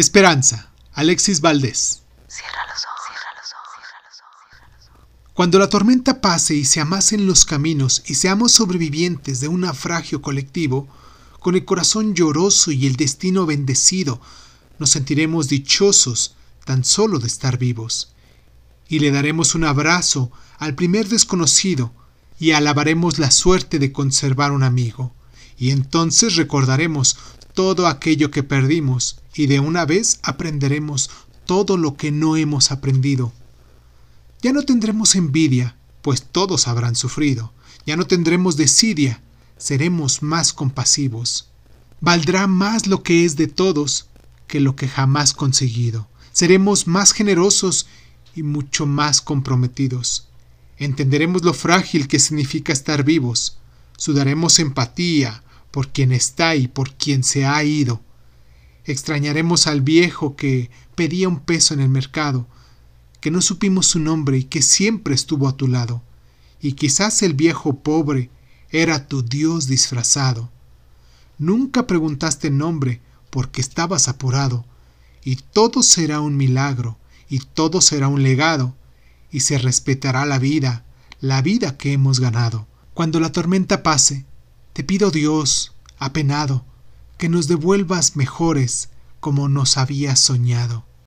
Esperanza, Alexis Valdés. Cierra los ojos. Cuando la tormenta pase y se amasen los caminos y seamos sobrevivientes de un naufragio colectivo, con el corazón lloroso y el destino bendecido, nos sentiremos dichosos tan solo de estar vivos. Y le daremos un abrazo al primer desconocido y alabaremos la suerte de conservar un amigo. Y entonces recordaremos todo aquello que perdimos y de una vez aprenderemos todo lo que no hemos aprendido. Ya no tendremos envidia, pues todos habrán sufrido. Ya no tendremos desidia, seremos más compasivos. Valdrá más lo que es de todos que lo que jamás conseguido. Seremos más generosos y mucho más comprometidos. Entenderemos lo frágil que significa estar vivos. Sudaremos empatía por quien está y por quien se ha ido. Extrañaremos al viejo que pedía un peso en el mercado, que no supimos su nombre y que siempre estuvo a tu lado. Y quizás el viejo pobre era tu Dios disfrazado. Nunca preguntaste nombre porque estabas apurado, y todo será un milagro, y todo será un legado, y se respetará la vida, la vida que hemos ganado. Cuando la tormenta pase, te pido Dios, apenado, que nos devuelvas mejores como nos habías soñado.